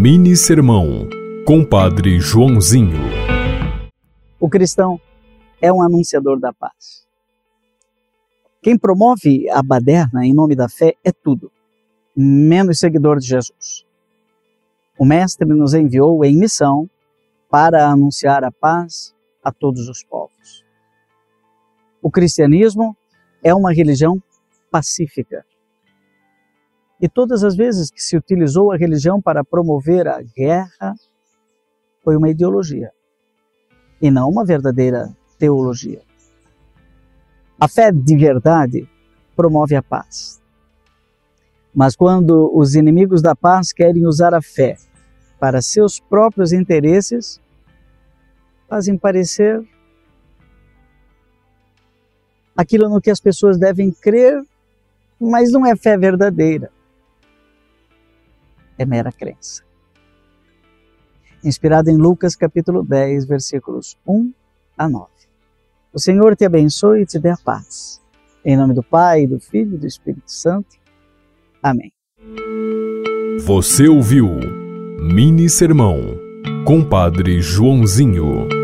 Mini Sermão, Compadre Joãozinho. O cristão é um anunciador da paz. Quem promove a baderna em nome da fé é tudo, menos seguidor de Jesus. O Mestre nos enviou em missão para anunciar a paz a todos os povos. O cristianismo é uma religião pacífica. E todas as vezes que se utilizou a religião para promover a guerra, foi uma ideologia e não uma verdadeira teologia. A fé de verdade promove a paz. Mas quando os inimigos da paz querem usar a fé para seus próprios interesses, fazem parecer aquilo no que as pessoas devem crer, mas não é fé verdadeira é mera crença. Inspirado em Lucas capítulo 10, versículos 1 a 9. O Senhor te abençoe e te dê a paz. Em nome do Pai, do Filho e do Espírito Santo. Amém. Você ouviu Mini Sermão, Compadre Joãozinho.